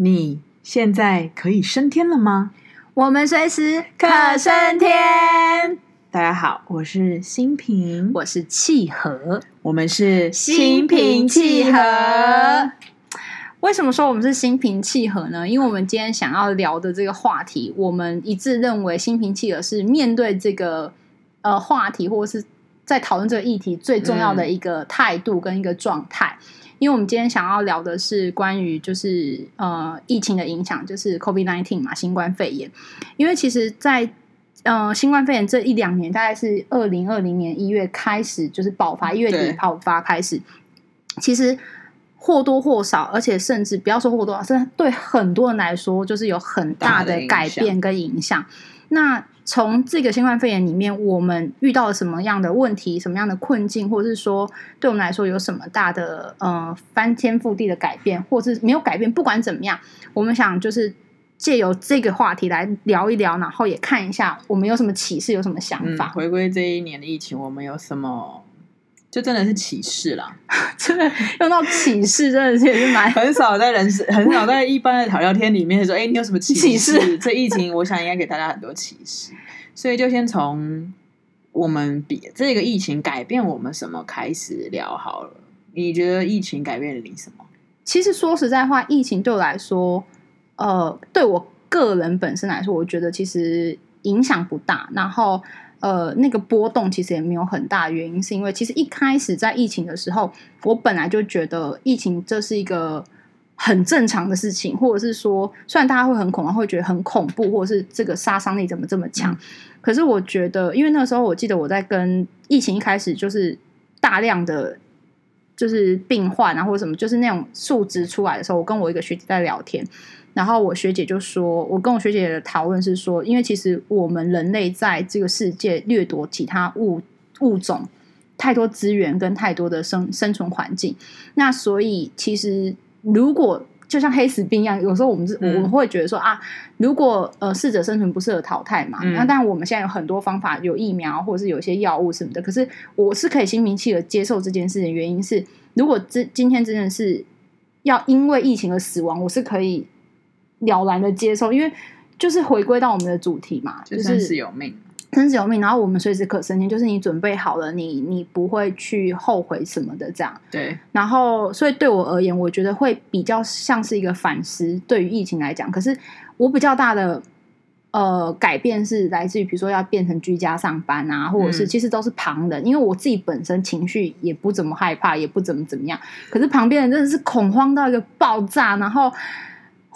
你现在可以升天了吗？我们随时可升天。大家好，我是心平，我是契合，我们是心平契合。为什么说我们是心平气和呢？因为我们今天想要聊的这个话题，我们一致认为心平气和是面对这个呃话题，或者是在讨论这个议题最重要的一个态度跟一个状态。嗯因为我们今天想要聊的是关于就是呃疫情的影响，就是 COVID-19 嘛，新冠肺炎。因为其实在，在呃新冠肺炎这一两年，大概是二零二零年一月开始就是爆发，一月底爆发开始，其实或多或少，而且甚至不要说或多或少，甚至对很多人来说，就是有很大的改变跟影响。那从这个新冠肺炎里面，我们遇到了什么样的问题、什么样的困境，或者是说，对我们来说有什么大的呃翻天覆地的改变，或是没有改变？不管怎么样，我们想就是借由这个话题来聊一聊，然后也看一下我们有什么启示，有什么想法。嗯，回归这一年的疫情，我们有什么？就真的是启示啦，真的用到启示，真的是也是蛮 很少在人事，很少在一般的聊聊天里面说，哎、欸，你有什么启示？启示这疫情，我想应该给大家很多启示，所以就先从我们比这个疫情改变我们什么开始聊好了。你觉得疫情改变了你什么？其实说实在话，疫情对我来说，呃，对我个人本身来说，我觉得其实影响不大。然后。呃，那个波动其实也没有很大，原因是因为其实一开始在疫情的时候，我本来就觉得疫情这是一个很正常的事情，或者是说，虽然大家会很恐慌，会觉得很恐怖，或者是这个杀伤力怎么这么强，嗯、可是我觉得，因为那个时候我记得我在跟疫情一开始就是大量的就是病患啊，或者什么，就是那种数值出来的时候，我跟我一个学姐在聊天。然后我学姐就说，我跟我学姐的讨论是说，因为其实我们人类在这个世界掠夺其他物物种太多资源跟太多的生生存环境，那所以其实如果就像黑死病一样，有时候我们是、嗯、我们会觉得说啊，如果呃适者生存不适合淘汰嘛，嗯、那当然我们现在有很多方法，有疫苗或者是有一些药物什么的，可是我是可以心平气和接受这件事的，原因是如果这今天真的是要因为疫情而死亡，我是可以。了然的接受，因为就是回归到我们的主题嘛，就是生死有命，生死有命。然后我们随时可生天，就是你准备好了，你你不会去后悔什么的，这样。对。然后，所以对我而言，我觉得会比较像是一个反思。对于疫情来讲，可是我比较大的呃改变是来自于，比如说要变成居家上班啊，或者是其实都是旁人，嗯、因为我自己本身情绪也不怎么害怕，也不怎么怎么样。可是旁边人真的是恐慌到一个爆炸，然后。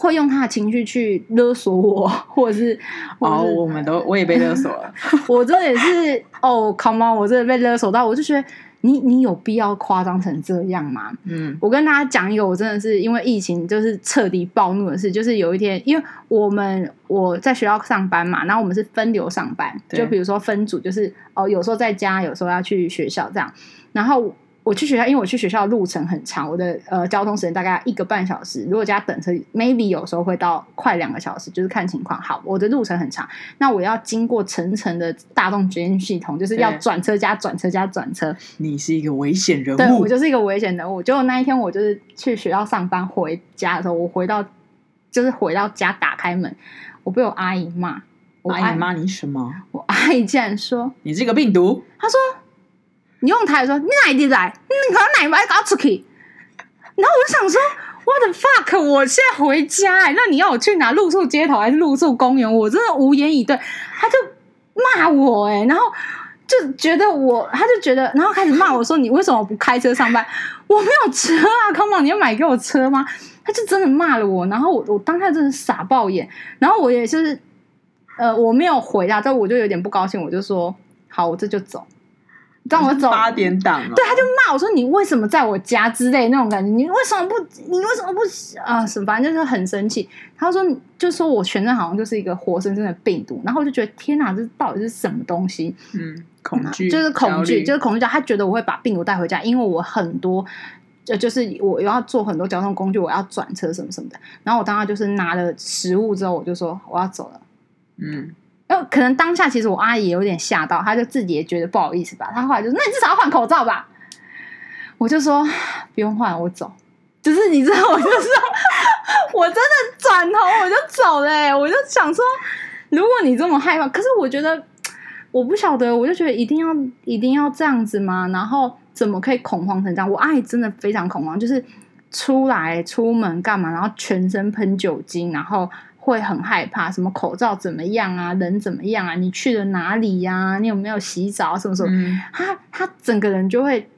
会用他的情绪去勒索我，或者是，哦，我们都我也被勒索了，我真的也是哦，come on，我真的被勒索到，我就觉得你你有必要夸张成这样吗？嗯，我跟大家讲一个，我真的是因为疫情就是彻底暴怒的事，就是有一天，因为我们我在学校上班嘛，然后我们是分流上班，就比如说分组，就是哦，有时候在家，有时候要去学校这样，然后。我去学校，因为我去学校的路程很长，我的呃交通时间大概一个半小时。如果加等车，maybe 有时候会到快两个小时，就是看情况。好，我的路程很长，那我要经过层层的大众捷运系统，就是要转车加转车加转车。你是一个危险人物，对，我就是一个危险人物。结果那一天我就是去学校上班回家的时候，我回到就是回到家打开门，我被我阿姨骂。我阿姨骂你什么？我阿姨竟然说你这个病毒。她说。你用台语说，你哪里来？你可能哪里搞出去？然后我就想说，What the fuck！我现在回家，那你要我去哪？露宿街头还是露宿公园？我真的无言以对。他就骂我，欸，哎，然后就觉得我，他就觉得，然后开始骂我说，你为什么不开车上班？我没有车啊，Come on，你要买给我车吗？他就真的骂了我，然后我我当下真的傻爆眼，然后我也就是，呃，我没有回答，但我就有点不高兴，我就说，好，我这就走。让我走八点档，对，他就骂我说：“你为什么在我家之类那种感觉？你为什么不？你为什么不啊？什么？反正就是很生气。”他说：“就说我全身好像就是一个活生生的病毒。”然后我就觉得天哪，这到底是什么东西？嗯，恐惧，就是恐惧，就是恐惧。他觉得我会把病毒带回家，因为我很多，就就是我要做很多交通工具，我要转车什么什么的。然后我当时就是拿了食物之后，我就说我要走了。嗯。可能当下其实我阿姨有点吓到，她就自己也觉得不好意思吧。她后来就说：“那你至少要换口罩吧。”我就说：“不用换，我走。”就是你知道，我就说，我真的转头我就走了、我就想说，如果你这么害怕，可是我觉得我不晓得，我就觉得一定要一定要这样子吗？然后怎么可以恐慌成这样？我阿姨真的非常恐慌，就是出来出门干嘛，然后全身喷酒精，然后。会很害怕，什么口罩怎么样啊？人怎么样啊？你去了哪里呀、啊？你有没有洗澡？什么什么？嗯、他他整个人就会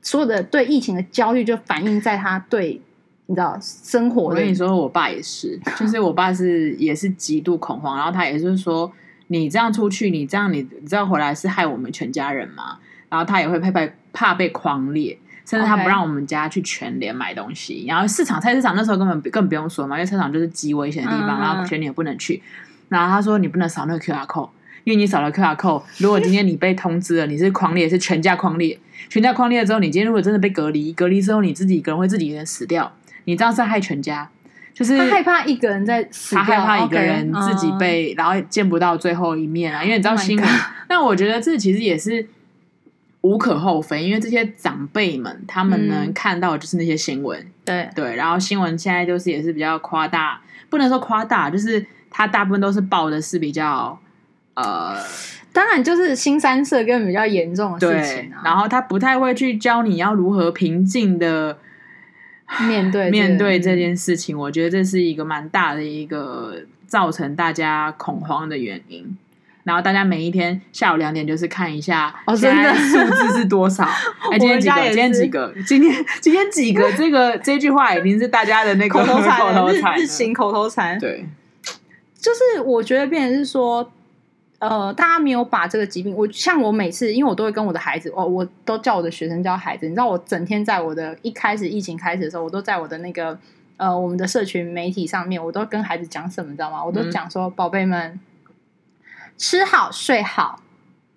所有的对疫情的焦虑就反映在他对你知道生活。我跟你说，我爸也是，就是我爸是也是极度恐慌，然后他也是说，你这样出去，你这样你你知道回来是害我们全家人吗？然后他也会怕被怕被匡列。甚至他不让我们家去全联买东西.然后市场菜市场那时候根本更不用说嘛，因为菜场就是极危险的地方，uh. 然后全联也不能去。然后他说你不能扫那个 QR code，因为你扫了 QR code，如果今天你被通知了，你是匡列，是全家匡列，全家匡列了之后，你今天如果真的被隔离，隔离之后你自己一个人会自己一个人死掉，你这样是害全家，就是他害怕一个人在死掉，他害怕一个人自己被，Okay. 然后见不到最后一面啊，因为你知道新闻。那、oh、我觉得这其实也是。无可厚非，因为这些长辈们他们能看到的就是那些新闻，嗯、对。对，然后新闻现在就是也是比较夸大，不能说夸大，就是他大部分都是报的是比较呃，当然就是新三色跟比较严重的事情、啊，然后他不太会去教你要如何平静的面对面对这件事情，我觉得这是一个蛮大的一个造成大家恐慌的原因。然后大家每一天下午两点就是看一下，哦，真的数字是多少？哎，今天几个？今天几个？今天今天几个？这个这句话已经是大家的那个口头禅，日行口头禅。对，就是我觉得变成是说，呃，大家没有把这个疾病，我像我每次，因为我都会跟我的孩子，哦，我都叫我的学生叫孩子，你知道，我整天在我的一开始疫情开始的时候，我都在我的那个呃我们的社群媒体上面，我都跟孩子讲什么，你知道吗？我都讲说，宝贝们。吃好睡好，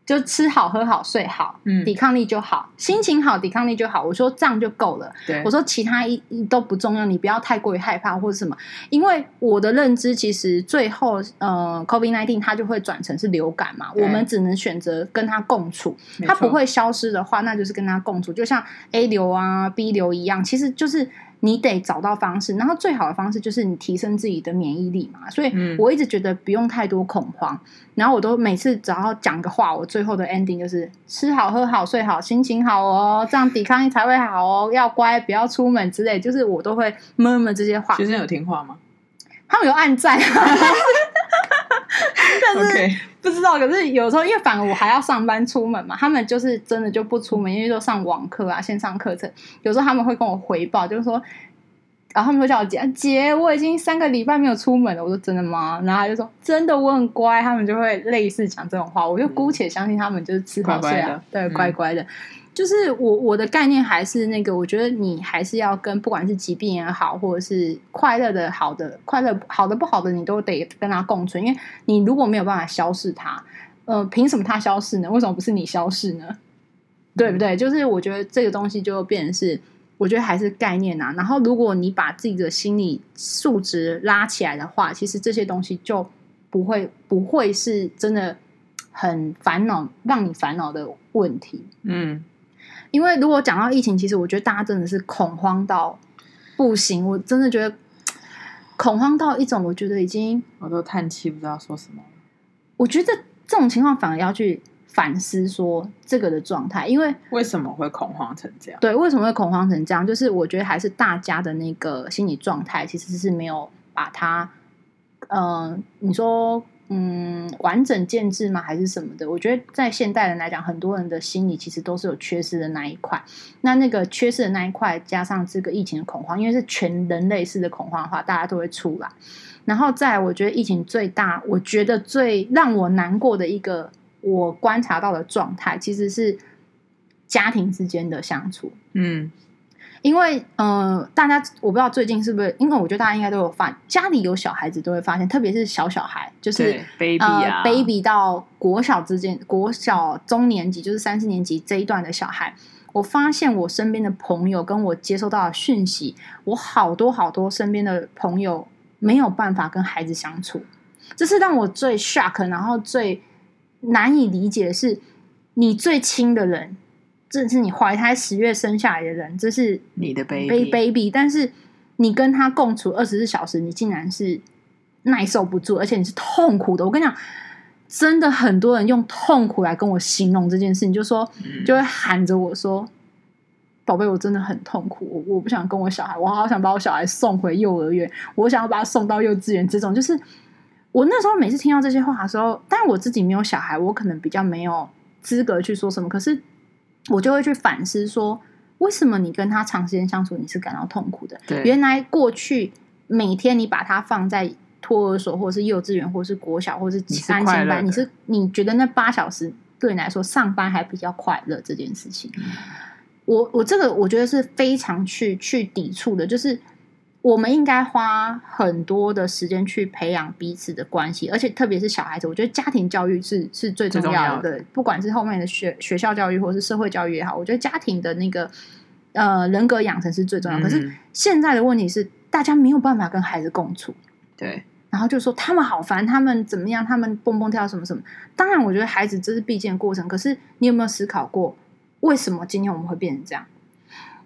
就吃好喝好睡好，嗯，抵抗力就好，心情好，抵抗力就好。我说这样就够了。对，我说其他一都不重要，你不要太过于害怕或者什么。因为我的认知，其实最后，呃，COVID-19 它就会转成是流感嘛，我们只能选择跟它共处。它不会消失的话，那就是跟它共处，就像 A 流啊、B 流一样，其实就是。你得找到方式，然后最好的方式就是你提升自己的免疫力嘛。所以我一直觉得不用太多恐慌，嗯、然后我都每次只要讲个话，我最后的 ending 就是吃好喝好睡好，心情好哦，这样抵抗力才会好哦。要乖，不要出门之类，就是我都会 murmur 这些话。学生有听话吗？他们有按赞，但是不知道。可是有时候，因为反而我还要上班出门嘛，他们就是真的就不出门，因为就上网课啊、线上课程。有时候他们会跟我回报，就是说，然后他们会叫我姐姐，我已经三个礼拜没有出门了。我说真的吗？然后他就说真的，我很乖。他们就会类似讲这种话，我就姑且相信他们就是吃好睡啊，对，乖乖的。就是我我的概念还是那个，我觉得你还是要跟不管是疾病也好，或者是快乐的好的快乐好的不好的，你都得跟它共存。因为你如果没有办法消逝它，呃，凭什么它消逝呢？为什么不是你消逝呢？对不对？就是我觉得这个东西就变成是，我觉得还是概念啊。然后如果你把自己的心理素质拉起来的话，其实这些东西就不会不会是真的很烦恼，让你烦恼的问题。嗯。因为如果讲到疫情，其实我觉得大家真的是恐慌到不行，我真的觉得恐慌到一种，我觉得已经我都叹气，不知道说什么。我觉得这种情况反而要去反思说这个的状态，因为为什么会恐慌成这样？对，为什么会恐慌成这样？就是我觉得还是大家的那个心理状态其实是没有把它，嗯、呃，你说。嗯，完整建制吗？还是什么的？我觉得在现代人来讲，很多人的心里其实都是有缺失的那一块。那那个缺失的那一块，加上这个疫情的恐慌，因为是全人类式的恐慌的话，大家都会出来。然后再，我觉得疫情最大，我觉得最让我难过的一个，我观察到的状态，其实是家庭之间的相处。嗯。因为，呃，大家我不知道最近是不是，因为我觉得大家应该都有发，家里有小孩子都会发现，特别是小小孩，就是 baby 啊，呃，baby 到国小之间，国小中年级就是三四年级这一段的小孩，我发现我身边的朋友跟我接收到的讯息，我好多好多身边的朋友没有办法跟孩子相处，这是让我最 shock，然后最难以理解的是，你最亲的人。这是你怀胎十月生下来的人，这是你的 baby baby，但是你跟他共处二十四小时，你竟然是耐受不住，而且你是痛苦的。我跟你讲，真的很多人用痛苦来跟我形容这件事，你就说，就会喊着我说：“宝贝，我真的很痛苦，我我不想跟我小孩，我好想把我小孩送回幼儿园，我想要把他送到幼稚园。”这种就是我那时候每次听到这些话的时候，但我自己没有小孩，我可能比较没有资格去说什么，可是。我就会去反思说，为什么你跟他长时间相处，你是感到痛苦的？对，原来过去每天你把他放在托儿所，或者是幼稚园，或者是国小，或者是三千班，你是你觉得那八小时对你来说上班还比较快乐这件事情？嗯、我我这个我觉得是非常去去抵触的，就是。我们应该花很多的时间去培养彼此的关系，而且特别是小孩子，我觉得家庭教育是是最重要的。不管是后面的学学校教育，或是社会教育也好，我觉得家庭的那个呃人格养成是最重要可是现在的问题是，大家没有办法跟孩子共处。对，然后就说他们好烦，他们怎么样，他们蹦蹦跳什么什么。当然，我觉得孩子这是必经的过程。可是你有没有思考过，为什么今天我们会变成这样？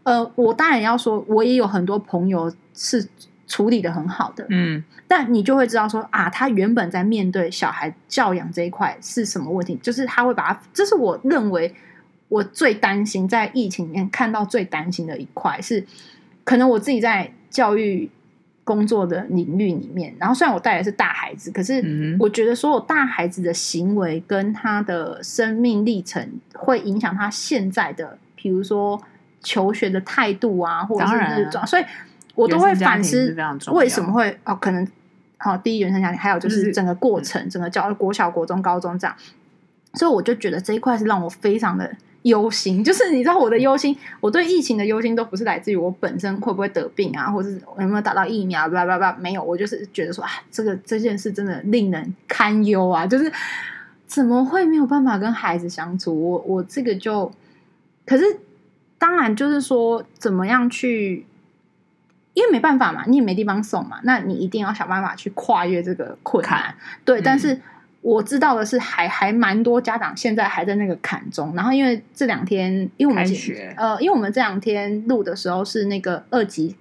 呃，我当然要说，我也有很多朋友是处理的很好的，嗯，但你就会知道说啊，他原本在面对小孩教养这一块是什么问题，就是他会把他，这是我认为我最担心在疫情里面看到最担心的一块，是可能我自己在教育工作的领域里面，然后虽然我带的是大孩子，可是我觉得所有大孩子的行为跟他的生命历程会影响他现在的，比如说。求学的态度啊，或者是这种，所以我都会反思为什么会哦，可能好、哦、第一原生家庭，还有就是整个过程，嗯、整个教育国小、国中、高中这样，所以我就觉得这一块是让我非常的忧心。就是你知道我的忧心，我对疫情的忧心都不是来自于我本身会不会得病啊，或者是有没有打到疫苗，叭叭叭，没有，我就是觉得说啊，这个这件事真的令人堪忧啊，就是怎么会没有办法跟孩子相处？我我这个就可是。当然，就是说，怎么样去？因为没办法嘛，你也没地方送嘛，那你一定要想办法去跨越这个困难。坎对，嗯、但是我知道的是还，还还蛮多家长现在还在那个坎中。然后，因为这两天，因为我们呃，因为我们这两天录的时候是那个二级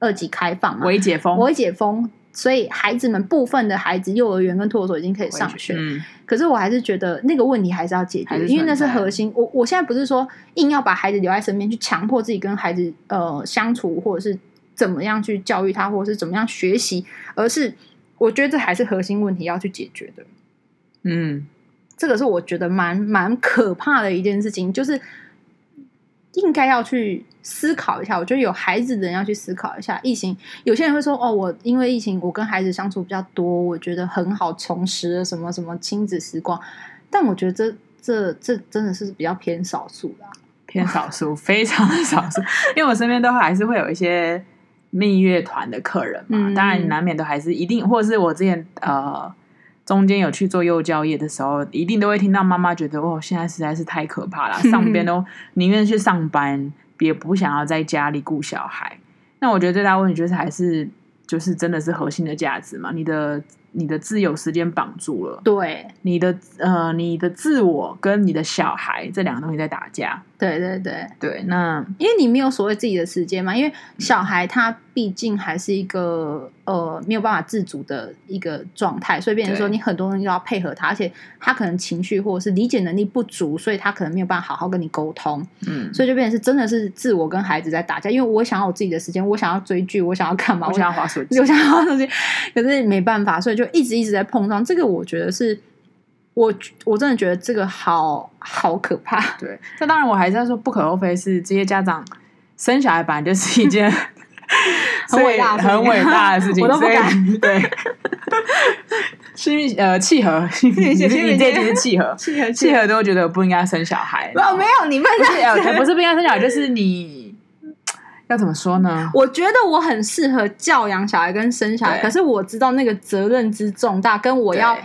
二级开放嘛，微解封，微解封。所以孩子们部分的孩子，幼儿园跟托儿所已经可以上学，嗯、可是我还是觉得那个问题还是要解决，因为那是核心。我我现在不是说硬要把孩子留在身边，去强迫自己跟孩子呃相处，或者是怎么样去教育他，或者是怎么样学习，而是我觉得这还是核心问题要去解决的。嗯，这个是我觉得蛮蛮可怕的一件事情，就是。应该要去思考一下，我觉得有孩子的人要去思考一下疫情。有些人会说：“哦，我因为疫情，我跟孩子相处比较多，我觉得很好，重拾了什么什么亲子时光。”但我觉得这这这真的是比较偏少数啦，偏少数，非常的少数。因为我身边都还是会有一些蜜月团的客人嘛，嗯、当然难免都还是一定，或者是我之前呃。中间有去做幼教业的时候，一定都会听到妈妈觉得哦，现在实在是太可怕了，上边都宁愿去上班，也不想要在家里顾小孩。那我觉得最大问题就是还是就是真的是核心的价值嘛，你的。你的自由时间绑住了，对，你的呃，你的自我跟你的小孩这两个东西在打架，对对对对。那因为你没有所谓自己的时间嘛，因为小孩他毕竟还是一个呃没有办法自主的一个状态，所以变成说你很多东西都要配合他，而且他可能情绪或者是理解能力不足，所以他可能没有办法好好跟你沟通，嗯，所以就变成是真的是自我跟孩子在打架。因为我想要我自己的时间，我想要追剧，我想要干嘛？我想要滑手机，我想要滑手机，可是没办法，所以就。一直一直在碰撞，这个我觉得是，我我真的觉得这个好好可怕。对，那当然我还是要说，不可厚非是这些家长生小孩本来就是一件很伟大很伟大的事情，我都不敢。对，心呃契合，你你这其实契合，契合契合都觉得不应该生小孩。哦，没有，你们是 不是不应该生小孩，就是你。要怎么说呢？我觉得我很适合教养小孩跟生小孩，可是我知道那个责任之重大，跟我要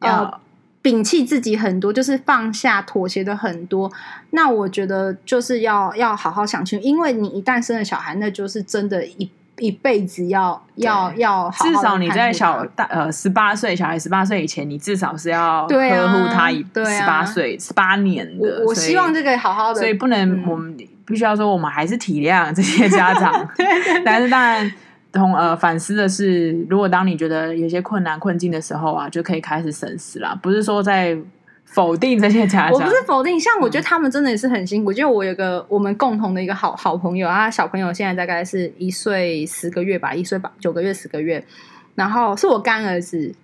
要摒弃自己很多，就是放下妥协的很多。那我觉得就是要要好好想清楚，因为你一旦生了小孩，那就是真的一一辈子要要要好好，至少你在小大呃十八岁小孩十八岁以前，你至少是要呵护他一十八岁十八年的。我，我希望这个好好的，所以不能我们必须要说，我们还是体谅这些家长。但是当然同呃反思的是，如果当你觉得有些困难困境的时候啊，就可以开始审视啦，不是说在。否定这些家长，我不是否定，像我觉得他们真的也是很辛苦。就、嗯、我有个我们共同的一个好好朋友啊，小朋友现在大概是一岁十个月吧，一岁吧九个月十个月，然后是我干儿子，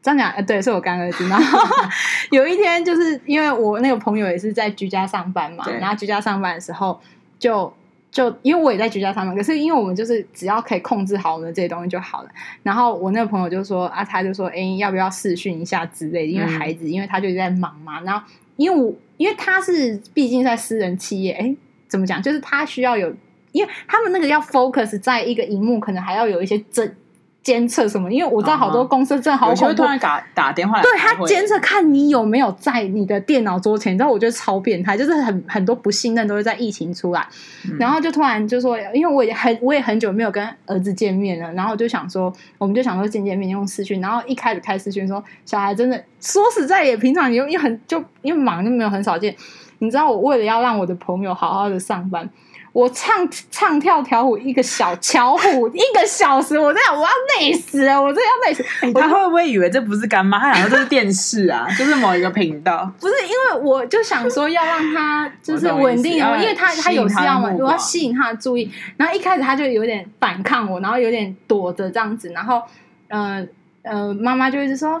这样讲，呃，对，是我干儿子。然后 有一天，就是因为我那个朋友也是在居家上班嘛，然后居家上班的时候就。就因为我也在居家上班，可是因为我们就是只要可以控制好我们这些东西就好了。然后我那个朋友就说啊，他就说，哎，要不要试训一下之类的？因为孩子，嗯、因为他就在忙嘛。然后因为我因为他是毕竟在私人企业，哎，怎么讲？就是他需要有，因为他们那个要 focus 在一个荧幕，可能还要有一些真。监测什么？因为我知道好多公司真的好恐怖，会突然打打电话来，对他监测看你有没有在你的电脑桌前。你知道，我觉得超变态，就是很很多不信任都是在疫情出来，嗯、然后就突然就说，因为我也很 我也很久没有跟儿子见面了，然后就想说，我们就想说见见面用视讯，然后一开始开视讯说，小孩真的说实在也平常也也很就因为忙就没有很少见，你知道我为了要让我的朋友好好的上班。我唱唱跳跳舞一个小巧虎 一个小时，我在想我要累死了，我真的要累死。欸、他会不会以为这不是干妈？他想说这是电视啊，就是某一个频道。不是，因为我就想说要让他就是稳定，因为他他有事要嘛，我要吸引他的注意。然后一开始他就有点反抗我，然后有点躲着这样子，然后呃呃，妈妈就一直说。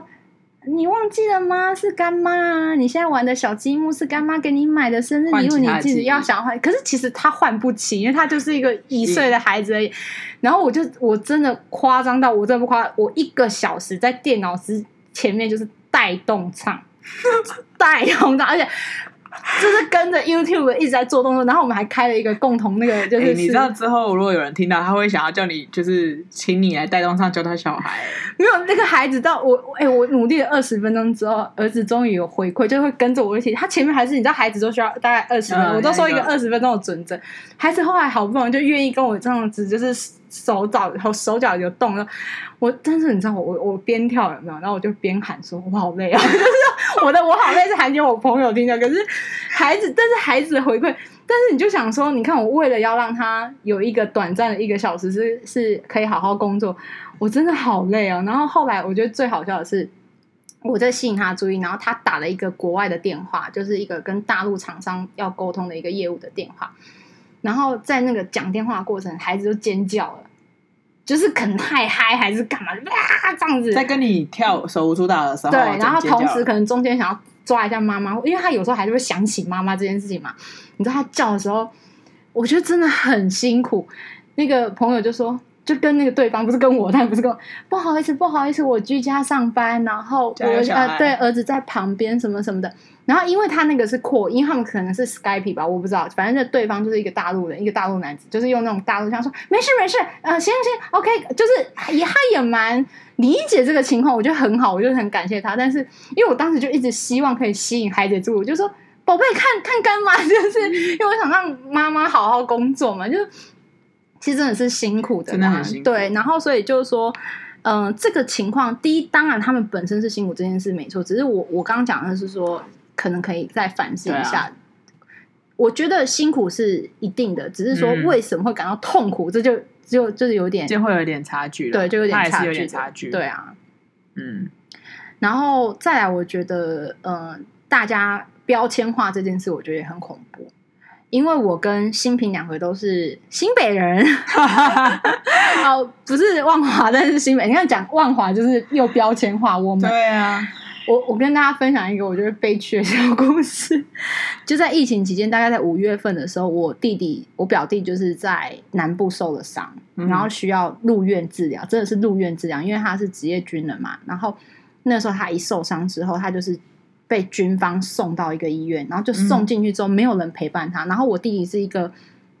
你忘记了吗？是干妈啊！你现在玩的小积木是干妈给你买的生日礼物，你自己要想换。可是其实他换不起，因为他就是一个一岁的孩子而已。然后我就我真的夸张到我真的不夸，我一个小时在电脑之前面就是带动唱，带动唱，而且。就是跟着 YouTube 一直在做动作，然后我们还开了一个共同那个，就是、欸、你知道之后如果有人听到，他会想要叫你，就是请你来带动上教他小孩。没有那个孩子到我，哎、欸，我努力了二十分钟之后，儿子终于有回馈，就会跟着我一起。他前面还是你知道，孩子都需要大概二十分钟，嗯、我都说一个二十分钟的准则。孩子后来好不容易就愿意跟我这样子，就是手脚和手脚有动了。我但是你知道我我我边跳有没有？然后我就边喊说：“我好累啊！” 我的我好累是喊给我朋友听的。可是孩子，但是孩子的回馈，但是你就想说，你看我为了要让他有一个短暂的一个小时是是可以好好工作，我真的好累啊！然后后来我觉得最好笑的是，我在吸引他注意，然后他打了一个国外的电话，就是一个跟大陆厂商要沟通的一个业务的电话，然后在那个讲电话过程，孩子就尖叫了。就是可能太嗨还是干嘛啊？这样子在跟你跳手舞足蹈的时候，对，然后同时可能中间想要抓一下妈妈，因为他有时候还是会想起妈妈这件事情嘛。你知道他叫的时候，我觉得真的很辛苦。那个朋友就说，就跟那个对方不是跟我，但不是跟我，不好意思，不好意思，我居家上班，然后我呃对儿子在旁边什么什么的。然后，因为他那个是扩，因为他们可能是 Skype 吧，我不知道。反正这对方就是一个大陆人，一个大陆男子，就是用那种大陆腔说：“没事没事，呃，行行，OK。”就是也他也蛮理解这个情况，我觉得很好，我就很感谢他。但是，因为我当时就一直希望可以吸引孩子注意，我就说：“宝贝，看看干妈，就是因为我想让妈妈好好工作嘛。”就是其实真的是辛苦的，真的很辛苦。对，然后所以就是说，嗯、呃，这个情况，第一，当然他们本身是辛苦这件事没错，只是我我刚刚讲的是说。可能可以再反思一下。啊、我觉得辛苦是一定的，只是说为什么会感到痛苦，嗯、这就就就是有点，就会有点差距了。对，就有点差距，有点差距。对啊，嗯。然后再来，我觉得，嗯、呃，大家标签化这件事，我觉得也很恐怖。因为我跟新平两个都是新北人，哦，不是万华，但是新北。你看讲万华，就是又标签化我们。对啊。我我跟大家分享一个我觉得悲剧的小故事，就在疫情期间，大概在五月份的时候，我弟弟我表弟就是在南部受了伤，然后需要入院治疗，真的是入院治疗，因为他是职业军人嘛。然后那时候他一受伤之后，他就是被军方送到一个医院，然后就送进去之后，没有人陪伴他。然后我弟弟是一个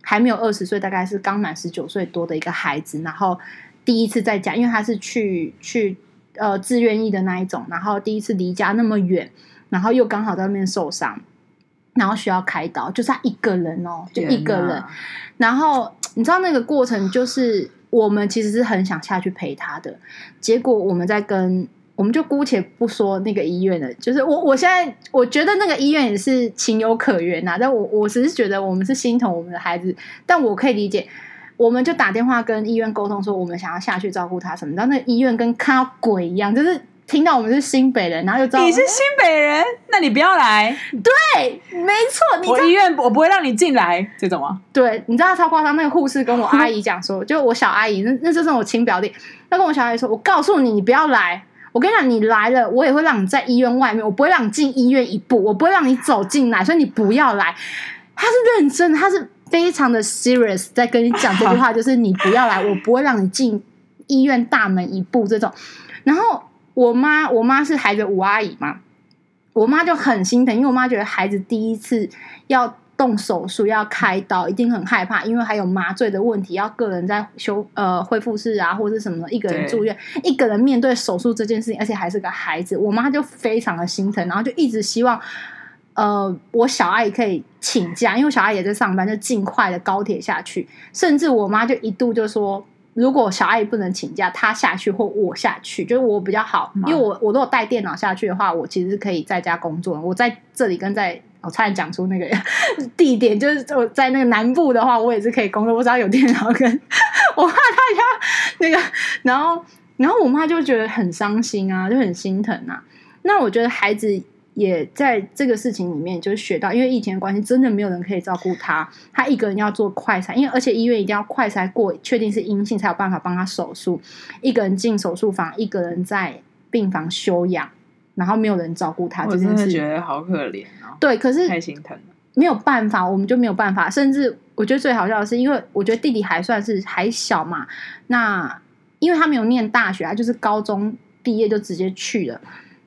还没有二十岁，大概是刚满十九岁多的一个孩子，然后第一次在家，因为他是去去。呃，自愿意的那一种，然后第一次离家那么远，然后又刚好在那边受伤，然后需要开刀，就是他一个人哦，就一个人。然后你知道那个过程就是我们其实是很想下去陪他的，结果我们在跟。我们就姑且不说那个医院了，就是我我现在我觉得那个医院也是情有可原呐、啊，但我我只是觉得我们是心疼我们的孩子，但我可以理解，我们就打电话跟医院沟通说，我们想要下去照顾他什么，然后那个医院跟看到鬼一样，就是听到我们是新北人，然后就知道你是新北人，那你不要来，对，没错，你我医院我不会让你进来，这种啊，对，你知道超夸张，那个护士跟我阿姨讲说，就我小阿姨，那那就是我亲表弟，他跟我小阿姨说，我告诉你，你不要来。我跟你讲，你来了，我也会让你在医院外面，我不会让你进医院一步，我不会让你走进来，所以你不要来。他是认真，他是非常的 serious，在跟你讲这句话，就是你不要来，我不会让你进医院大门一步这种。然后我妈，我妈是孩子五阿姨嘛，我妈就很心疼，因为我妈觉得孩子第一次要。动手术要开刀，一定很害怕，因为还有麻醉的问题，要个人在修呃恢复室啊，或者是什么，一个人住院，一个人面对手术这件事情，而且还是个孩子，我妈就非常的心疼，然后就一直希望，呃，我小阿姨可以请假，因为小阿姨也在上班，就尽快的高铁下去，甚至我妈就一度就说，如果小阿姨不能请假，她下去或我下去，就是我比较好，因为我我如果带电脑下去的话，我其实是可以在家工作，我在这里跟在。我差点讲出那个地点，就是我在那个南部的话，我也是可以工作。我只要有电脑，跟 我怕他要那个，然后，然后我妈就觉得很伤心啊，就很心疼啊。那我觉得孩子也在这个事情里面就是学到，因为疫情的关系，真的没有人可以照顾他，他一个人要做快筛，因为而且医院一定要快筛过，确定是阴性才有办法帮他手术。一个人进手术房，一个人在病房休养。然后没有人照顾他，我真的觉得好可怜哦。对，可是太心疼了，没有办法，我们就没有办法。甚至我觉得最好笑的是，因为我觉得弟弟还算是还小嘛，那因为他没有念大学，他就是高中毕业就直接去了。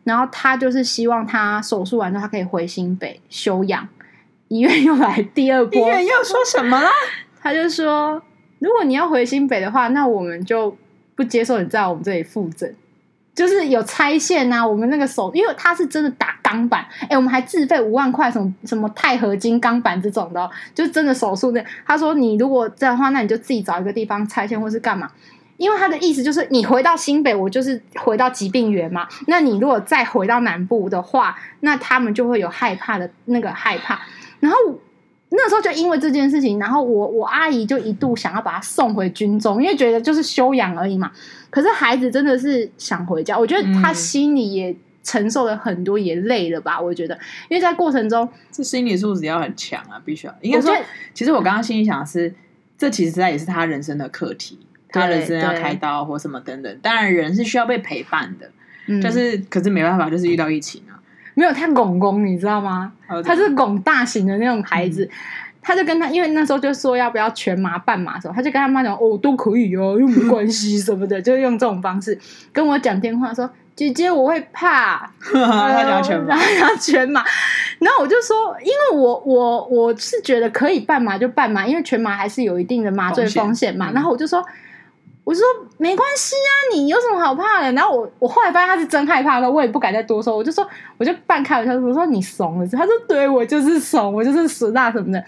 然后他就是希望他手术完之后，他可以回新北休养。医院又来第二波，医院又说什么了？他就说，如果你要回新北的话，那我们就不接受你在我们这里复诊。就是有拆线啊，我们那个手，因为他是真的打钢板，哎、我们还自费五万块，什么什么钛合金钢板这种的、就真的手术的。他说你如果这样的话，那你就自己找一个地方拆线或是干嘛，因为他的意思就是你回到新北，我就是回到疾病源嘛。那你如果再回到南部的话，那他们就会有害怕的那个害怕，然后。那时候就因为这件事情，然后我我阿姨就一度想要把他送回军中，因为觉得就是休养而已嘛。可是孩子真的是想回家，我觉得他心里也承受了很多，也累了吧？我觉得，因为在过程中，这心理素质要很强啊，必须要。应该说，其实我刚刚心里想的是，这其实在也是他人生的课题，他人生要开刀或什么等等。当然，人是需要被陪伴的，就是可是没办法，就是遇到疫情啊。没有他拱拱，你知道吗？他是拱大型的那种孩子，嗯、他就跟他，因为那时候就说要不要全麻半麻的时候，他就跟他妈讲哦，都可以哦，又没关系什么的，就用这种方式跟我讲电话说，姐姐我会怕，他要全麻，要全麻，然后我就说，因为我我我是觉得可以半麻就半麻，因为全麻还是有一定的麻醉风险嘛，嗯、然后我就说。我就说没关系啊，你有什么好怕的？然后我我后来发现他是真害怕的，我也不敢再多说。我就说，我就半开玩笑说，我说你怂了。他说对，我就是怂，我就是死大什么的。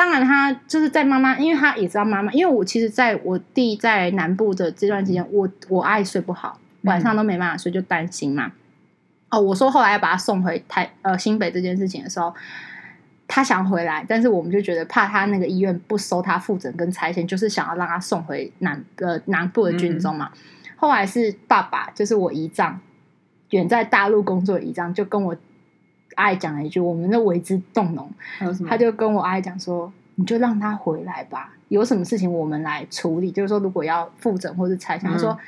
当然，他就是在妈妈，因为他也知道妈妈。因为我其实在我弟在南部的这段期间，我我爱睡不好，晚上都没办法睡，就担心嘛。哦，我说后来要把他送回台呃新北这件事情的时候。他想回来，但是我们就觉得怕他那个医院不收他复诊跟拆线，就是想要让他送回南呃南部的军中嘛。嗯、后来是爸爸，就是我姨丈，远在大陆工作的姨丈，就跟我阿姨讲了一句，我们的为之动容。他就跟我阿姨讲说：“你就让他回来吧，有什么事情我们来处理。就是说，如果要复诊或者拆线，嗯、他说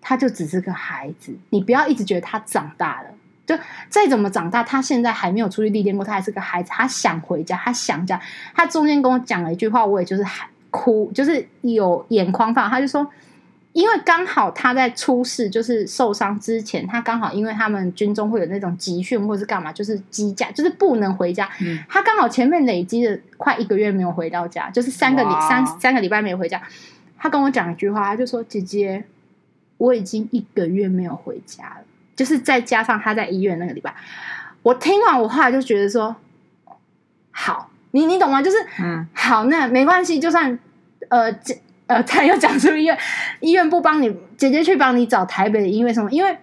他就只是个孩子，你不要一直觉得他长大了。”就再怎么长大，他现在还没有出去历练过，他还是个孩子，他想回家，他想家。他中间跟我讲了一句话，我也就是喊哭，就是有眼眶放。他就说，因为刚好他在出事，就是受伤之前，他刚好因为他们军中会有那种集训或是干嘛，就是机假，就是不能回家。嗯、他刚好前面累积了快一个月没有回到家，就是三个礼哇三三个礼拜没有回家。他跟我讲一句话，他就说：“姐姐，我已经一个月没有回家了。”就是再加上他在医院那个礼拜，我听完我后来就觉得说，好，你你懂吗？就是，嗯，好，那没关系，就算呃，这呃，他又讲出医院，医院不帮你，姐姐去帮你找台北的医院什么？因为，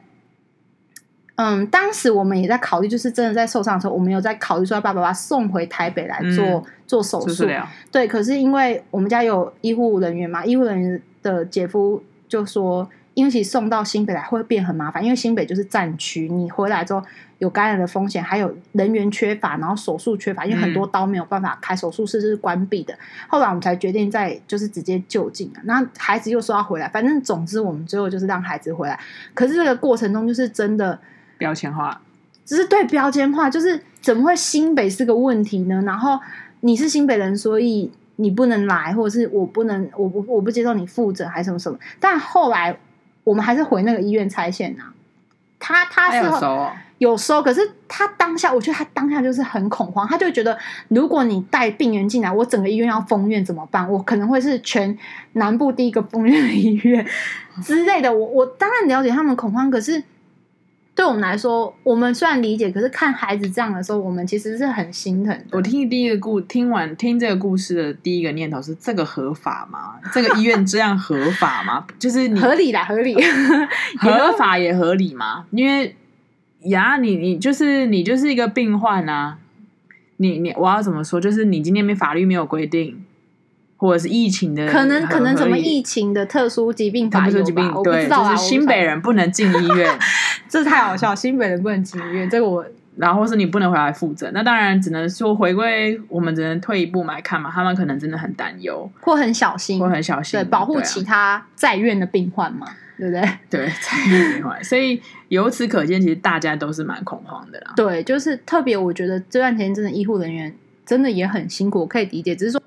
嗯，当时我们也在考虑，就是真的在受伤的时候，我们有在考虑说要把爸爸送回台北来做、嗯、做手术。对，可是因为我们家有医护人员嘛，医护人员的姐夫就说。因为其实送到新北来会变很麻烦，因为新北就是战区，你回来之后有感染的风险，还有人员缺乏，然后手术缺乏，因为很多刀没有办法开，手术室是关闭的。后来我们才决定在就是直接就近，那孩子又说要回来，反正总之我们最后就是让孩子回来。可是这个过程中就是真的标签化，只是对标签化，就是怎么会新北是个问题呢？然后你是新北人，所以你不能来，或者是我不能，我不我不接受你复诊，还是什么什么？但后来。我们还是回那个医院拆线呐，他他是有收，哦，有收，可是他当下，我觉得他当下就是很恐慌，他就觉得如果你带病人进来，我整个医院要封院怎么办？我可能会是全南部第一个封院的医院 之类的。我我当然了解他们恐慌，可是。对我们来说，我们虽然理解，可是看孩子这样的时候，我们其实是很心疼的。我听第一个故，听完听这个故事的第一个念头是：这个合法吗？这个医院这样合法吗？就是你合理啦，合理，合法也合理吗？因为呀，你你就是你就是一个病患啊，你你我要怎么说？就是你今天没法律没有规定。或者是疫情的，可能可能什么疫情的特殊疾病法有吧？疾病我不知道啊。就是新北人不能进医院，这太好笑。新北人不能进医院，这个我，然后是你不能回来复诊。那当然只能说回归，我们只能退一步来看嘛。他们可能真的很担忧，或很小心，或很小心，对，保护其他在院的病患嘛，对不对？对，在院病患。所以由此可见，其实大家都是蛮恐慌的啦。对，就是特别，我觉得这段时间真的医护人员真的也很辛苦，我可以理解。只是说。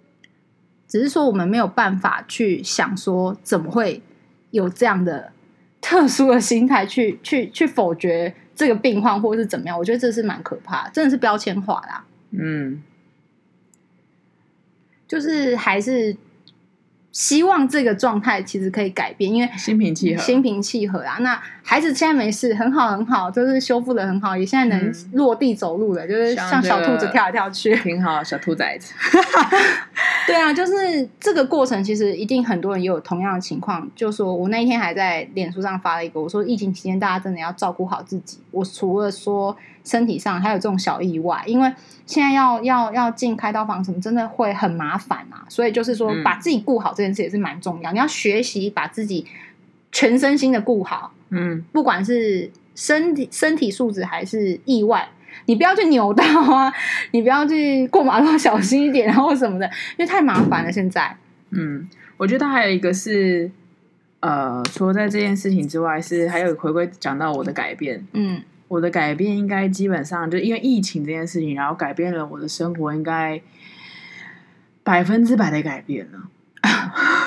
只是说，我们没有办法去想说，怎么会有这样的特殊的心态去去去否决这个病患，或者是怎么样？我觉得这是蛮可怕，真的是标签化啦。嗯，就是还是。希望这个状态其实可以改变，因为心平气和，心平气和啊。那孩子现在没事，很好很好，就是修复的很好，也现在能落地走路了，嗯、就是像小兔子跳来跳去，挺好。小兔崽子，对啊，就是这个过程，其实一定很多人也有同样的情况。就说我那一天还在脸书上发了一个，我说疫情期间大家真的要照顾好自己。我除了说身体上还有这种小意外，因为现在要要要进开刀房什么，真的会很麻烦啊。所以就是说，把自己顾好这件事也是蛮重要。嗯、你要学习把自己全身心的顾好，嗯，不管是身体身体素质还是意外，你不要去扭到啊，你不要去过马路 小心一点，然后什么的，因为太麻烦了。现在，嗯，我觉得还有一个是，呃，除了在这件事情之外，是还有回归讲到我的改变，嗯。我的改变应该基本上就因为疫情这件事情，然后改变了我的生活，应该百分之百的改变了。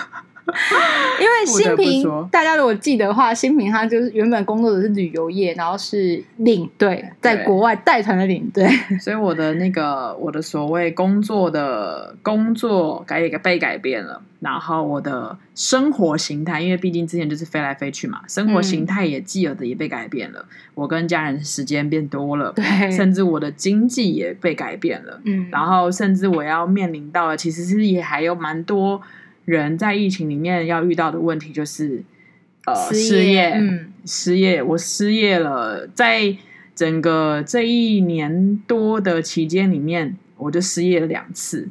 因为新平，大家如果记得的话，新平他就是原本工作的是旅游业，然后是领队，在国外带团的领队，所以我的那个我的所谓工作的工作改也被改变了，然后我的生活形态，因为毕竟之前就是飞来飞去嘛，生活形态也既有的也被改变了，嗯、我跟家人时间变多了，对，甚至我的经济也被改变了，嗯，然后甚至我要面临到的，其实是也还有蛮多。人在疫情里面要遇到的问题就是，呃，失业，失业，嗯，失业，我失业了，在整个这一年多的期间里面，我就失业了两次。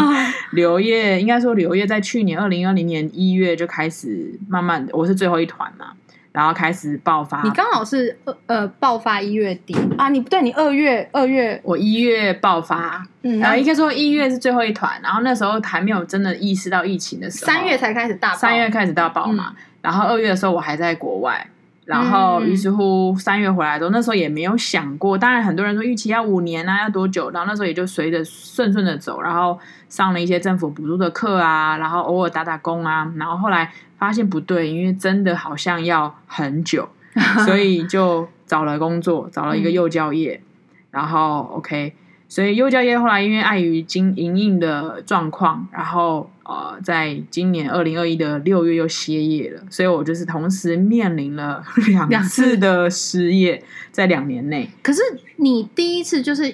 刘烨应该说刘烨，在去年二零二零年一月就开始慢慢的，我是最后一团嘛。然后开始爆发，你刚好是呃爆发一月底。啊？你不对，你二月二月，我一月爆发，嗯，然后应该说一月是最后一团，然后那时候还没有真的意识到疫情的时候，三月才开始大爆，三月开始大爆嘛，嗯、然后二月的时候我还在国外，然后于是乎三月回来之后，那时候也没有想过，当然很多人说预期要五年啊，要多久？然后那时候也就随着顺顺的走，然后上了一些政府补助的课啊，然后偶尔打打工啊，然后后来。发现不对，因为真的好像要很久，所以就找了工作，找了一个幼教业，嗯、然后 OK，所以幼教业后来因为碍于经营运的状况，然后呃，在今年二零二一的六月又歇业了，所以我就是同时面临了 两次的失业，在两年内。可是你第一次就是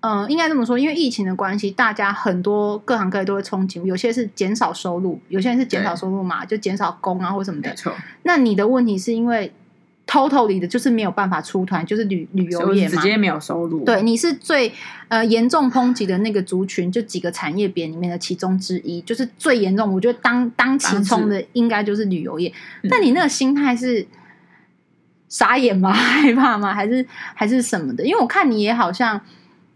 嗯、呃，应该这么说，因为疫情的关系，大家很多各行各业都会冲击，有些是减少收入，有些人是减少收入嘛，就减少工啊或什么的。没错。那你的问题是因为 totally 的就是没有办法出团，就是旅旅游业嘛，直接没有收入。对，你是最呃严重抨击的那个族群，就几个产业别里面的其中之一，就是最严重。我觉得当当其冲的应该就是旅游业。但你那个心态是傻眼吗？害怕吗？还是还是什么的？因为我看你也好像。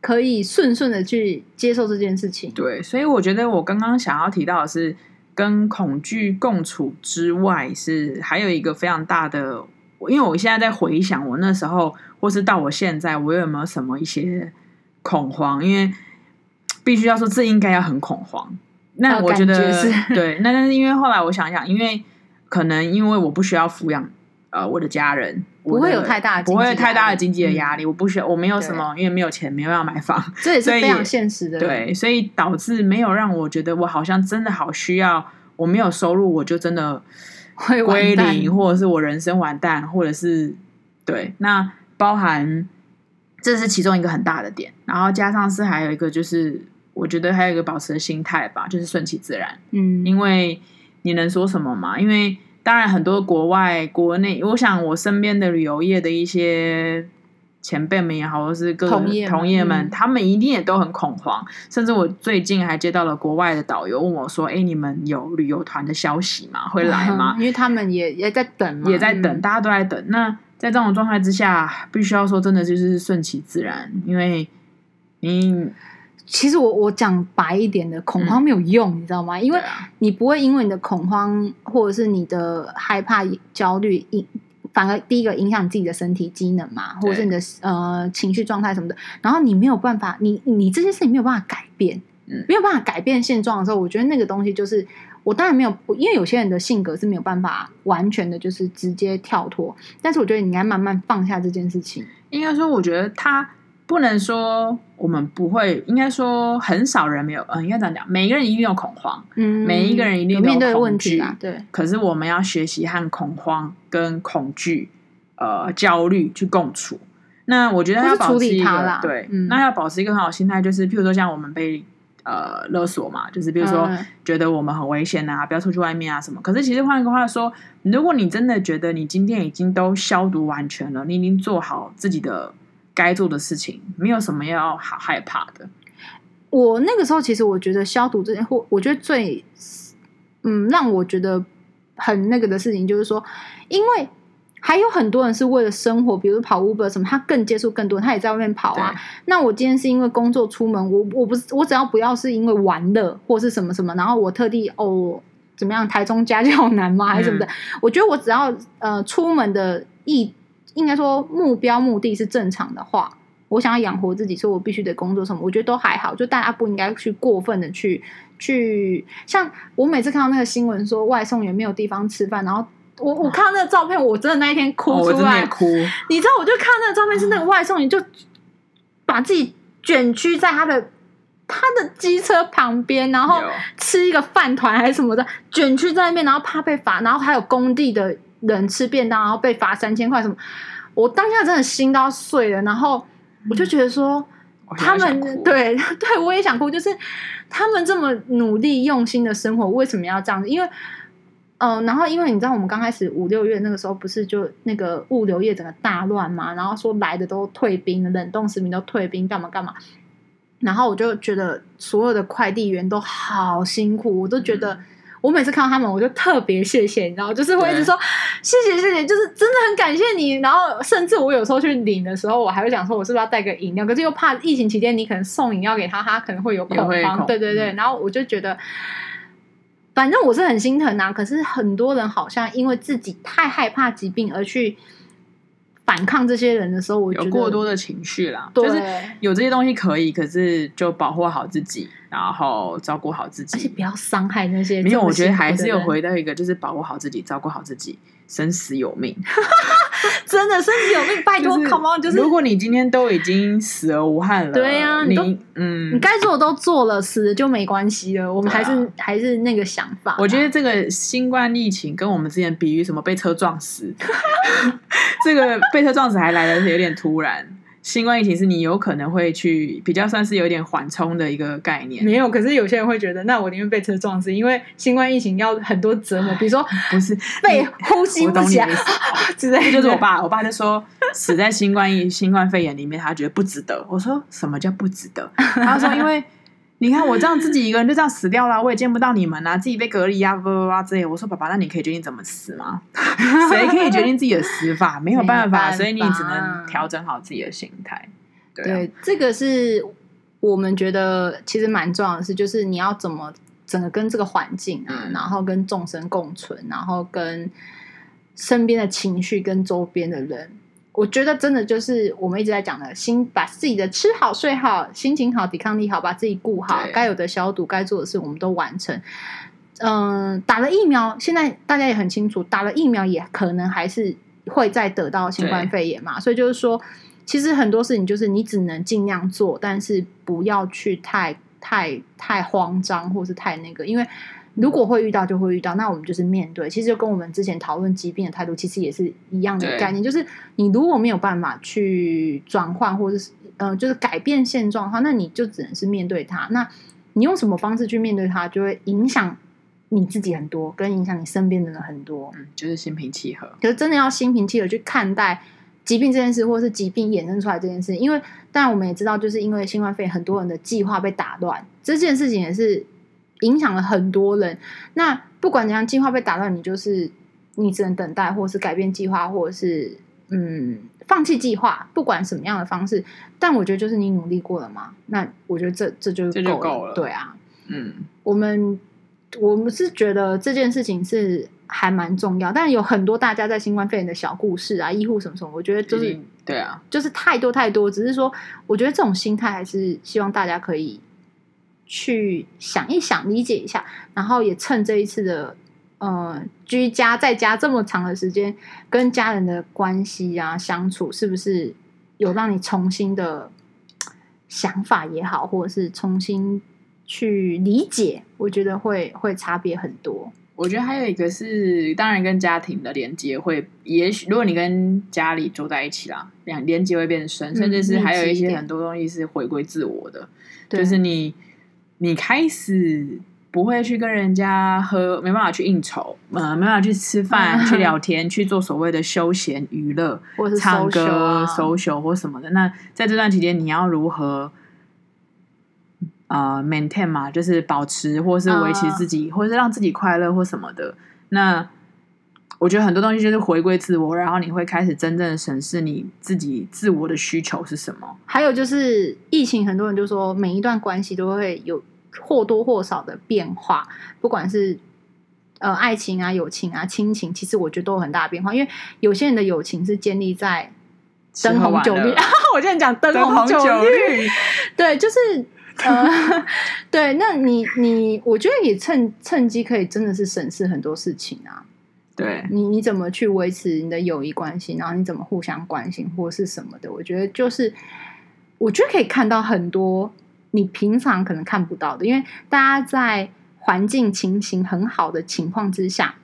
可以顺顺的去接受这件事情。对，所以我觉得我刚刚想要提到的是，跟恐惧共处之外，是还有一个非常大的。因为我现在在回想我那时候，或是到我现在，我有没有什么一些恐慌？因为必须要说，这应该要很恐慌。那我觉得，觉对，那但是因为后来我想想，因为可能因为我不需要抚养。呃，我的家人不会有太大的，不会有太大的经济的压力。嗯、我不需要，我没有什么，因为没有钱，没有要买房，这也是非常现实的。对，所以导致没有让我觉得我好像真的好需要，我没有收入，我就真的会归零，或者是我人生完蛋，或者是对。那包含这是其中一个很大的点，然后加上是还有一个就是，我觉得还有一个保持的心态吧，就是顺其自然。嗯，因为你能说什么嘛？因为。当然，很多国外、国内，我想我身边的旅游业的一些前辈们也好，或是各种同业们，同业们、嗯，他们一定也都很恐慌。甚至我最近还接到了国外的导游问我说：“哎，你们有旅游团的消息吗？会来吗？”因为他们也也在等，也在等、嗯，大家都在等。那在这种状态之下，必须要说，真的就是顺其自然，因为你。其实我我讲白一点的，恐慌没有用，嗯，你知道吗？因为你不会因为你的恐慌或者是你的害怕、焦虑，反而第一个影响你自己的身体机能嘛，或者是你的呃情绪状态什么的。然后你没有办法，你你这件事情没有办法改变，嗯，没有办法改变现状的时候，我觉得那个东西就是我当然没有，因为有些人的性格是没有办法完全的，就是直接跳脱。但是我觉得你应该慢慢放下这件事情。应该说，我觉得他。不能说我们不会，应该说很少人没有，嗯，应该这样讲，每一个人一定有恐慌，嗯，每一个人一定有恐惧，有问题啊，对。可是我们要学习和恐慌跟恐惧、呃焦虑去共处。那我觉得要保持一个对、嗯，那要保持一个很好心态，就是譬如说像我们被呃勒索嘛，就是比如说觉得我们很危险啊，不要出去外面啊什么。可是其实换一个话说，如果你真的觉得你今天已经都消毒完全了，你已经做好自己的。该做的事情，没有什么要好害怕的。我那个时候其实我觉得消毒这件，或我觉得最嗯让我觉得很那个的事情，就是说，因为还有很多人是为了生活，比如跑 Uber 什么，他更接触更多，他也在外面跑啊。那我今天是因为工作出门，我我不是我只要不要是因为玩乐或是什么什么，然后我特地哦怎么样，台中家教难吗？还是什么的？嗯、我觉得我只要呃出门的意。应该说目标目的是正常的话，我想要养活自己，所以我必须得工作什么，我觉得都还好。就大家不应该去过分的去去，像我每次看到那个新闻说外送员没有地方吃饭，然后我我看到那个照片，我真的那一天哭出来，哦、哭。你知道，我就看到那个照片是那个外送员就把自己卷曲在他的他的机车旁边，然后吃一个饭团还是什么的，卷曲在那边，然后怕被罚，然后还有工地的。人吃便当，然后被罚三千块什么？我当下真的心都要碎了。然后我就觉得说，嗯、他们对 对，我也想哭。就是他们这么努力用心的生活，为什么要这样子？因为嗯、呃，然后因为你知道，我们刚开始五六月那个时候，不是就那个物流业整个大乱嘛？然后说来的都退兵，冷冻食品都退兵，干嘛干嘛？然后我就觉得所有的快递员都好辛苦，我都觉得。嗯我每次看到他们，我就特别谢谢，你知道，就是会一直说谢谢谢谢，就是真的很感谢你。然后甚至我有时候去领的时候，我还会想说，我是不是要带个饮料？可是又怕疫情期间你可能送饮料给他，他可能会有恐慌。对对对，然后我就觉得，反正我是很心疼啊。可是很多人好像因为自己太害怕疾病而去。反抗这些人的时候，我觉得有过多的情绪啦。就是有这些东西可以，可是就保护好自己，然后照顾好自己，而且不要伤害那些。没有，我觉得还是有回到一个，就是保护好自己，照顾好自己。生死有命，真的生死有命，拜托，Come on！就是如果你今天都已经死而无憾了，对呀、啊，你嗯，你该做的都做了，死了就没关系了。我们还是、啊、还是那个想法。我觉得这个新冠疫情跟我们之前比喻什么被车撞死，这个被车撞死还来的有点突然。新冠疫情是你有可能会去比较算是有点缓冲的一个概念。没有，可是有些人会觉得，那我宁愿被车撞死，因为新冠疫情要很多折磨，比如说不是被呼吸不起来 之类的。就是我爸，我爸就说死在新冠疫新冠肺炎里面，他觉得不值得。我说什么叫不值得？他说因为。你看我这样自己一个人就这样死掉了，我也见不到你们啊，自己被隔离呀，叭叭叭之类。我说爸爸，那你可以决定怎么死吗？谁可以决定自己的死法？没有办法，所以你只能调整好自己的心态。对，啊、对，这个是我们觉得其实蛮重要的事，就是你要怎么整个跟这个环境啊，嗯、然后跟众生共存，然后跟身边的情绪跟周边的人。我觉得真的就是我们一直在讲的心，把自己的吃好睡好，心情好，抵抗力好，把自己顾好，该有的消毒，该做的事我们都完成。嗯，打了疫苗，现在大家也很清楚，打了疫苗也可能还是会再得到新冠肺炎嘛。所以就是说，其实很多事情就是你只能尽量做，但是不要去太太太慌张，或是太那个，因为。如果会遇到就会遇到，那我们就是面对。其实就跟我们之前讨论疾病的态度，其实也是一样的概念。就是你如果没有办法去转换，或者是呃，就是改变现状的话，那你就只能是面对它。那你用什么方式去面对它，就会影响你自己很多，跟影响你身边的人很多。嗯，就是心平气和。可是真的要心平气和去看待疾病这件事，或是疾病衍生出来这件事。因为当然我们也知道，就是因为新冠肺炎，很多人的计划被打乱，这件事情也是。影响了很多人。那不管怎样，计划被打乱，你就是你只能等待，或是改变计划，或者是嗯放弃计划。不管什么样的方式，但我觉得就是你努力过了嘛。那我觉得这这就够了。这就够了。对啊，嗯，我们我们是觉得这件事情是还蛮重要，但有很多大家在新冠肺炎的小故事啊，医护什么什么，我觉得就是对啊，就是太多太多。只是说，我觉得这种心态还是希望大家可以。去想一想，理解一下，然后也趁这一次的呃居家在家这么长的时间，跟家人的关系啊相处，是不是有让你重新的想法也好，或者是重新去理解？我觉得会会差别很多。我觉得还有一个是，当然跟家庭的连接会，也许如果你跟家里住在一起啦，两连接会变深，甚至是还有一些很多东西是回归自我的，嗯、就是你。你开始不会去跟人家喝，没办法去应酬，呃，没办法去吃饭、去聊天、去做所谓的休闲娱乐，或是唱歌、social 或什么的。那在这段期间，你要如何呃 maintain 嘛，就是保持或是维持自己，或是让自己快乐或什么的。那我觉得很多东西就是回归自我，然后你会开始真正的审视你自己自我的需求是什么。还有就是疫情，很多人就说每一段关系都会有。或多或少的变化，不管是呃爱情啊、友情啊、亲情，其实我觉得都有很大的变化。因为有些人的友情是建立在 灯红酒绿，我现在讲灯红酒绿，酒绿对，就是呃，对。那你你，我觉得也趁趁机可以真的是审视很多事情啊。对你，你怎么去维持你的友谊关系？然后你怎么互相关心或是什么的？我觉得就是，我觉得可以看到很多。你平常可能看不到的，因为大家在环境情形很好的情况之下，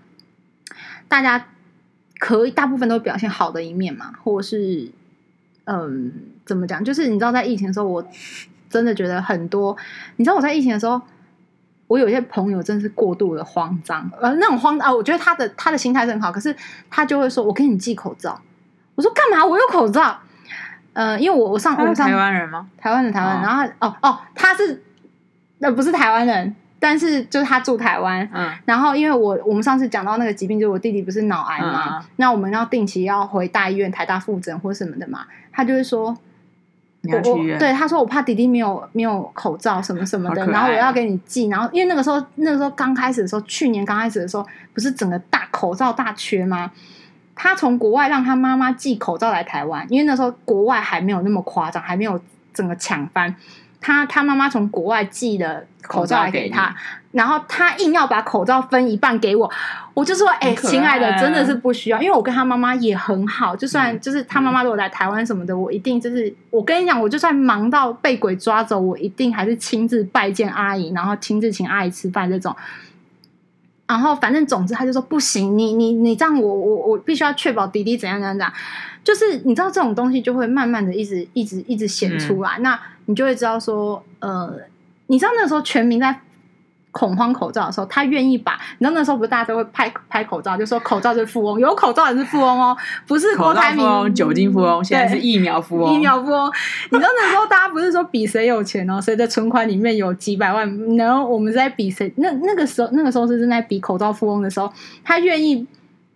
大家可以大部分都表现好的一面嘛，或是嗯，怎么讲？就是你知道，在疫情的时候，我真的觉得很多。你知道我在疫情的时候，我有些朋友真是过度的慌张，呃，那种慌啊，我觉得他的他的心态是很好，可是他就会说：“我给你寄口罩。”我说：“干嘛？我有口罩。”呃，因为我我上我上台湾人吗？台湾的台湾人，然后哦哦，他是那不是台湾人，但是就是他住台湾。嗯，然后因为我我们上次讲到那个疾病，就是我弟弟不是脑癌嘛，那我们要定期要回大医院、台大复诊或什么的嘛，他就会说，你要去医院。对，他说我怕弟弟没有没有口罩什么什么的，然后我要给你寄。然后因为那个时候那个时候刚开始的时候，去年刚开始的时候，不是整个大口罩大缺吗？他从国外让他妈妈寄口罩来台湾，因为那时候国外还没有那么夸张，还没有整个抢翻。他他妈妈从国外寄的口罩来给他，然后他硬要把口罩分一半给我。我就说：“哎、欸，亲爱的，真的是不需要，因为我跟他妈妈也很好。就算就是他妈妈如果来台湾什么的，我一定就是我跟你讲，我就算忙到被鬼抓走，我一定还是亲自拜见阿姨，然后亲自请阿姨吃饭这种。”然后反正总之他就说不行，你你你这样我我我必须要确保迪迪怎样怎样怎样，就是你知道这种东西就会慢慢的一直一直一直显出来，嗯、那你就会知道说呃，你知道那时候全民在。恐慌口罩的时候，他愿意把，你知道那时候不是大家都会拍拍口罩，就说口罩是富翁，有口罩也是富翁哦，不是郭台铭酒精富翁，现在是疫苗富翁，疫苗富翁。你知道那时候大家不是说比谁有钱哦，谁的存款里面有几百万，然后我们在比谁，那那个时候那个时候是正在比口罩富翁的时候，他愿意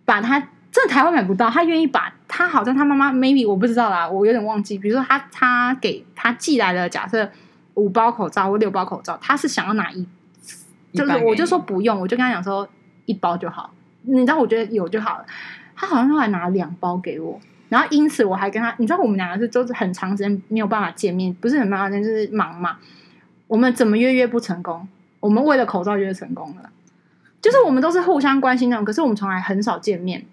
把他，这台湾买不到，他愿意把他好像他妈妈 maybe 我不知道啦，我有点忘记，比如说他他给他寄来的假设五包口罩或六包口罩，他是想要哪一。就是，我就说不用，我就跟他讲说一包就好。你知道，我觉得有就好了。他好像后来拿了两包给我，然后因此我还跟他，你知道，我们两个是就是很长时间没有办法见面，不是很忙，就是忙嘛。我们怎么约约不成功？我们为了口罩约成功了，就是我们都是互相关心那种，可是我们从来很少见面。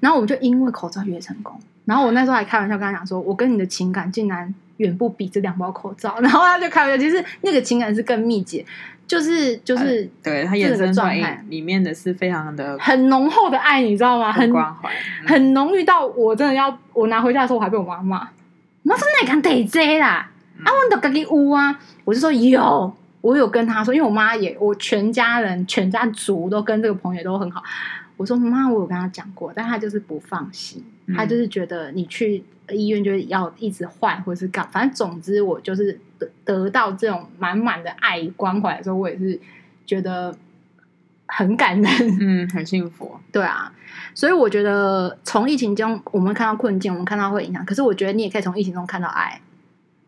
然后我们就因为口罩约成功，然后我那时候还开玩笑跟他讲说，我跟你的情感竟然远不比这两包口罩。然后他就开玩笑，其实那个情感是更密集。就是就是，对他衍生出来里面的是非常的很浓厚的爱，你知道吗？很关怀，很浓郁到我真的要我拿回家的时候，我还被我妈骂。妈说那敢得这啦？啊，我都跟你屋啊！我就说有，我有跟他说，因为我妈也，我全家人全家族都跟这个朋友都很好。我说妈，我有跟他讲过，但他就是不放心，他就是觉得你去医院就是要一直换，或者是干，反正总之我就是。得得到这种满满的爱与关怀的时候，我也是觉得很感人，嗯，很幸福。对啊，所以我觉得从疫情中我们看到困境，我们看到会影响，可是我觉得你也可以从疫情中看到爱，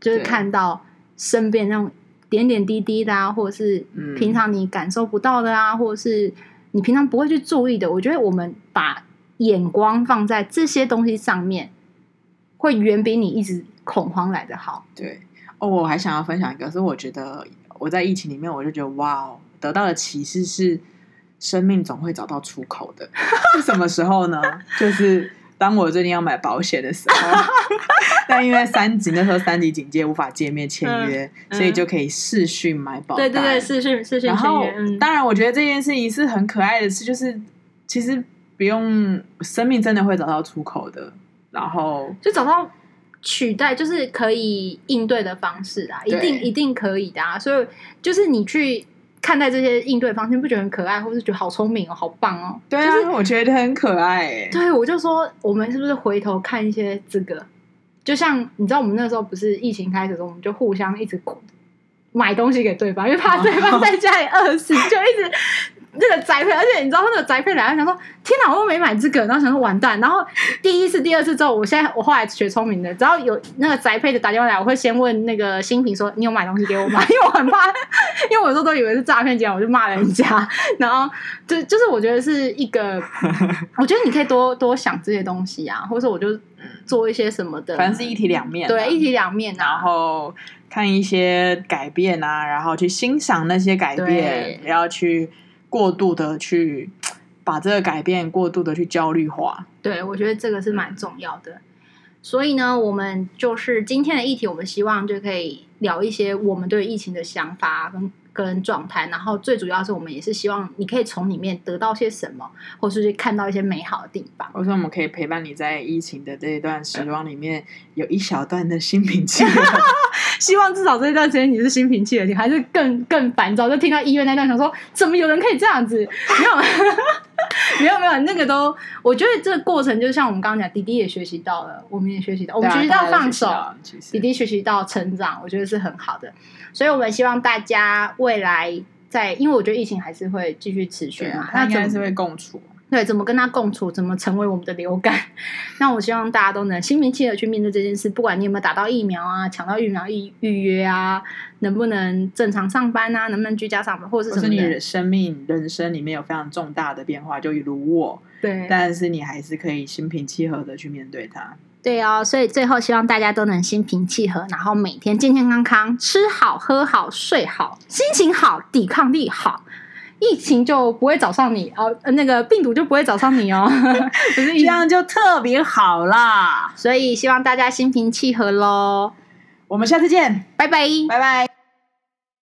就是看到身边那种点点滴滴的啊，或者是平常你感受不到的啊，嗯、或者是你平常不会去注意的。我觉得我们把眼光放在这些东西上面，会远比你一直恐慌来的好。对。哦，我还想要分享一个，是我觉得我在疫情里面，我就觉得哇哦，得到的启示是，生命总会找到出口的。是什么时候呢？就是当我最近要买保险的时候，但因为三级那时候三级警戒无法见面签约，嗯、所以就可以视讯买保单。对对对，视讯视讯签约。嗯、当然，我觉得这件事情是很可爱的事，就是其实不用，生命真的会找到出口的，然后就找到。取代就是可以应对的方式啊，一定一定可以的啊！所以就是你去看待这些应对方式，不觉得很可爱，或是觉得好聪明哦，好棒哦？对啊，就是、我觉得很可爱诶。对，我就说我们是不是回头看一些这个？就像你知道，我们那时候不是疫情开始的时候，我们就互相一直买东西给对方，因为怕对方在家里饿死，就一直。这个宅配，而且你知道那个宅配来，他想说天哪，我又没买这个，然后想说完蛋。然后第一次、第二次之后，我现在我后来学聪明的，只要有那个宅配的打电话来，我会先问那个新品说：“你有买东西给我吗？” 因为我很怕，因为我有时候都以为是诈骗集团，我就骂人家。然后就就是我觉得是一个，我觉得你可以多多想这些东西啊，或者说我就做一些什么的，反正是一体两面，对，一体两面，然后看一些改变啊，然后去欣赏那些改变，然后去。过度的去把这个改变过度的去焦虑化，对，我觉得这个是蛮重要的。所以呢，我们就是今天的议题，我们希望就可以聊一些我们对疫情的想法跟个人状态，然后最主要是我们也是希望你可以从里面得到些什么，或是去看到一些美好的地方。或者说我们可以陪伴你在疫情的这一段时光里面，有一小段的心平气和。希望至少这一段时间你是心平气和，你还是更更烦躁。就听到医院那段，想说怎么有人可以这样子？没有，没有，没有，那个都，我觉得这个过程就像我们刚刚讲，弟弟也学习到了，我们也学习到，我们学习到放手，弟弟学习到成长，我觉得是很好的。所以我们希望大家未来在，因为我觉得疫情还是会继续持续嘛，它应该是会共处。对，怎么跟他共处，怎么成为我们的流感？那我希望大家都能心平气和去面对这件事。不管你有没有打到疫苗啊，抢到疫苗预预约啊，能不能正常上班啊，能不能居家上班，或者是什么？或是你的生命人生里面有非常重大的变化，就如我，对，但是你还是可以心平气和的去面对它。对哦，所以最后希望大家都能心平气和，然后每天健健康康，吃好喝好睡好，心情好，抵抗力好。疫情就不会找上你哦，那个病毒就不会找上你哦，不是这样就特别好啦。所以希望大家心平气和喽。我们下次见，拜拜，拜拜。